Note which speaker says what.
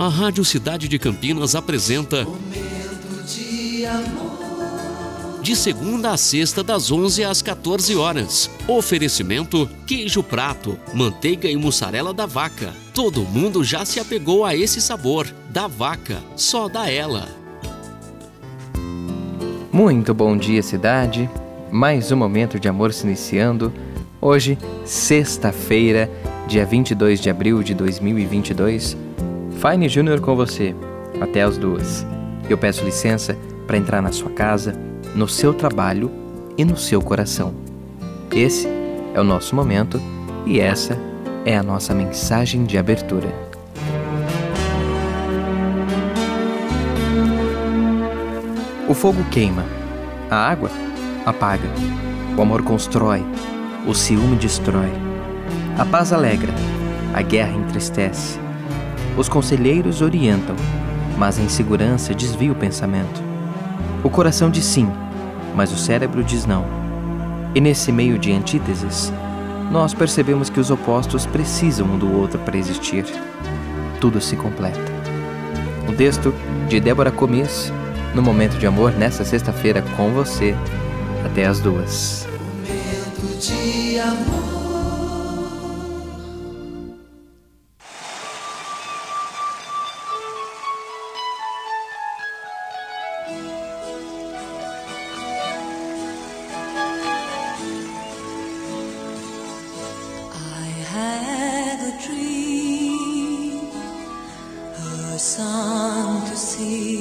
Speaker 1: A Rádio Cidade de Campinas apresenta
Speaker 2: Momento de amor.
Speaker 1: de segunda a sexta das 11 às 14 horas. Oferecimento queijo prato, manteiga e mussarela da vaca. Todo mundo já se apegou a esse sabor. Da vaca, só da ela.
Speaker 3: Muito bom dia, cidade. Mais um momento de amor se iniciando. Hoje, sexta-feira, dia 22 de abril de 2022. Fine Júnior com você, até as duas. Eu peço licença para entrar na sua casa, no seu trabalho e no seu coração. Esse é o nosso momento e essa é a nossa mensagem de abertura. O fogo queima, a água apaga, o amor constrói, o ciúme destrói, a paz alegra, a guerra entristece. Os conselheiros orientam, mas a insegurança desvia o pensamento. O coração diz sim, mas o cérebro diz não. E nesse meio de antíteses, nós percebemos que os opostos precisam um do outro para existir. Tudo se completa. Um texto de Débora Comis, no Momento de Amor, nessa sexta-feira com você, até as duas.
Speaker 2: Momento de amor. Had a dream, a song to sing.